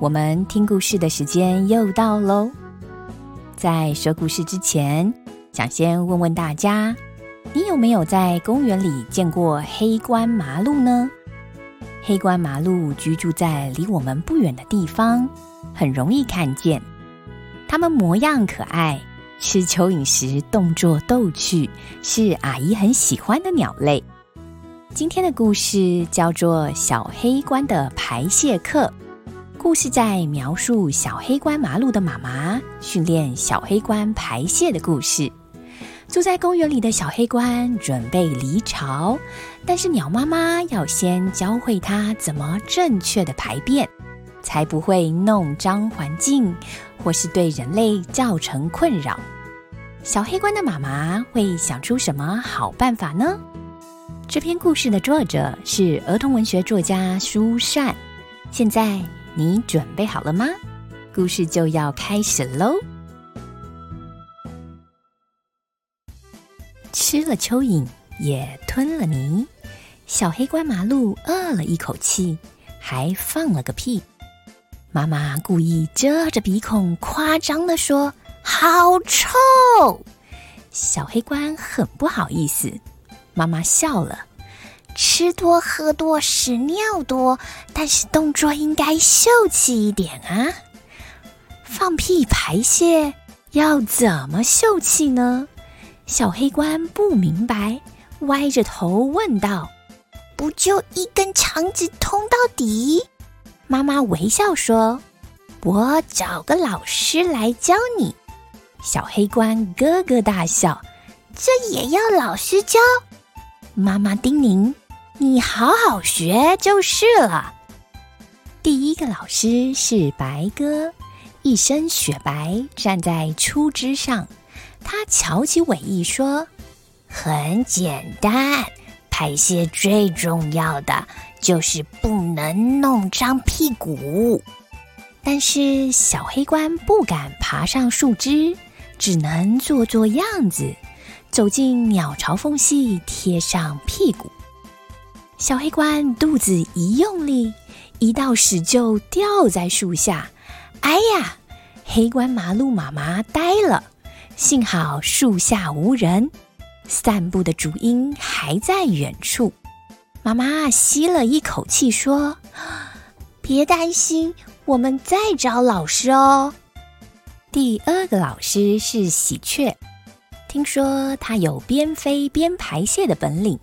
我们听故事的时间又到喽。在说故事之前，想先问问大家，你有没有在公园里见过黑冠麻鹿呢？黑冠麻鹿居住在离我们不远的地方，很容易看见。它们模样可爱。吃蚯蚓时动作逗趣，是阿姨很喜欢的鸟类。今天的故事叫做《小黑冠的排泄课》。故事在描述小黑关麻鹿的妈妈训练小黑关排泄的故事。住在公园里的小黑关准备离巢，但是鸟妈妈要先教会它怎么正确的排便，才不会弄脏环境，或是对人类造成困扰。小黑关的妈妈会想出什么好办法呢？这篇故事的作者是儿童文学作家舒善。现在你准备好了吗？故事就要开始喽！吃了蚯蚓，也吞了泥，小黑官麻路饿了一口气，还放了个屁。妈妈故意遮着鼻孔，夸张的说。好臭！小黑官很不好意思。妈妈笑了，吃多喝多屎尿多，但是动作应该秀气一点啊！放屁排泄要怎么秀气呢？小黑官不明白，歪着头问道：“不就一根肠子通到底？”妈妈微笑说：“我找个老师来教你。”小黑官咯咯大笑，这也要老师教？妈妈叮咛：“你好好学就是了。”第一个老师是白鸽，一身雪白，站在粗枝上。他翘起尾翼说：“很简单，排泄最重要的就是不能弄脏屁股。”但是小黑官不敢爬上树枝。只能做做样子，走进鸟巢缝隙，贴上屁股。小黑官肚子一用力，一道屎就掉在树下。哎呀！黑官麻鹿妈妈呆了。幸好树下无人，散步的主鹰还在远处。妈妈吸了一口气，说：“别担心，我们再找老师哦。”第二个老师是喜鹊，听说它有边飞边排泄的本领，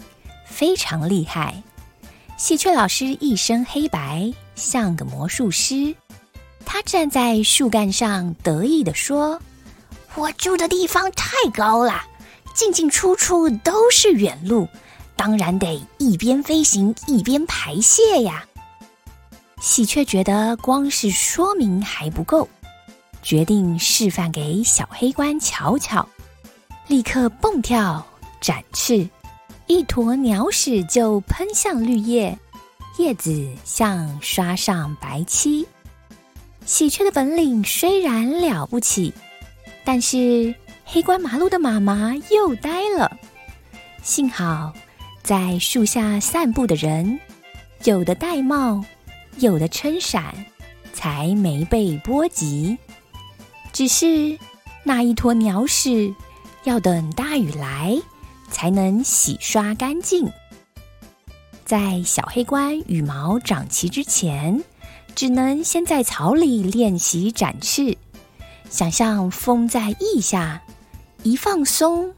非常厉害。喜鹊老师一身黑白，像个魔术师。他站在树干上，得意地说：“我住的地方太高了，进进出出都是远路，当然得一边飞行一边排泄呀。”喜鹊觉得光是说明还不够。决定示范给小黑官瞧瞧，立刻蹦跳展翅，一坨鸟屎就喷向绿叶，叶子像刷上白漆。喜鹊的本领虽然了不起，但是黑官麻路的妈妈又呆了。幸好在树下散步的人，有的戴帽，有的撑伞，才没被波及。只是那一坨鸟屎，要等大雨来才能洗刷干净。在小黑冠羽毛长齐之前，只能先在草里练习展翅。想象风在翼下，一放松，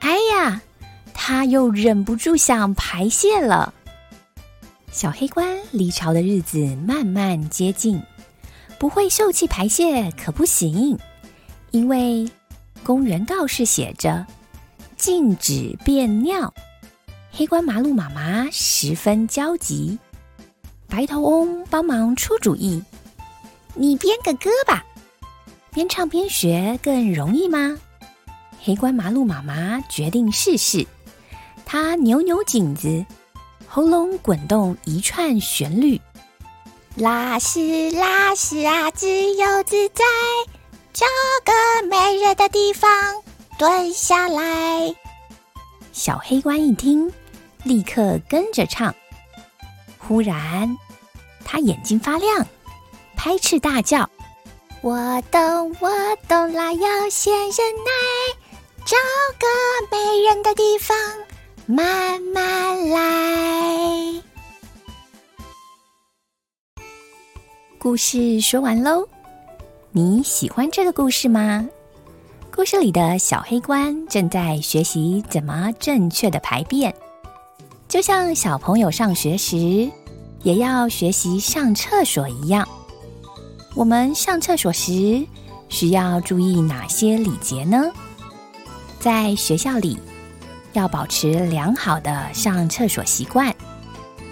哎呀，它又忍不住想排泄了。小黑冠离巢的日子慢慢接近。不会受气排泄可不行，因为公园告示写着禁止便尿。黑官麻鹿妈妈十分焦急，白头翁帮忙出主意，你编个歌吧。边唱边学更容易吗？黑关麻鹿妈妈决定试试。她扭扭颈子，喉咙滚动一串旋律。拉屎拉屎啊，自由自在，找个没人的地方蹲下来。小黑官一听，立刻跟着唱。忽然，他眼睛发亮，拍翅大叫：“我懂，我懂啦，要先忍耐，找个没人的地方慢慢来。”故事说完喽，你喜欢这个故事吗？故事里的小黑官正在学习怎么正确的排便，就像小朋友上学时也要学习上厕所一样。我们上厕所时需要注意哪些礼节呢？在学校里要保持良好的上厕所习惯，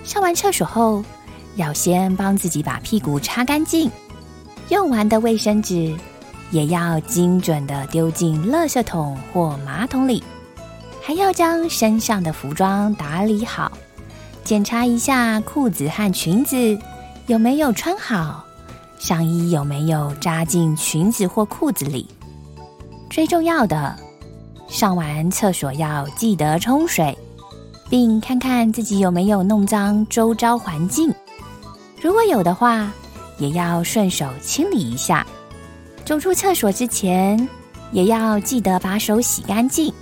上完厕所后。要先帮自己把屁股擦干净，用完的卫生纸也要精准的丢进垃圾桶或马桶里，还要将身上的服装打理好，检查一下裤子和裙子有没有穿好，上衣有没有扎进裙子或裤子里。最重要的，上完厕所要记得冲水，并看看自己有没有弄脏周遭环境。如果有的话，也要顺手清理一下。走出厕所之前，也要记得把手洗干净。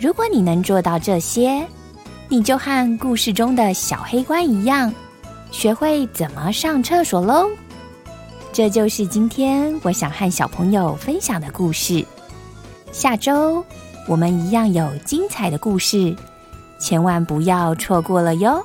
如果你能做到这些，你就和故事中的小黑官一样，学会怎么上厕所喽。这就是今天我想和小朋友分享的故事。下周我们一样有精彩的故事，千万不要错过了哟。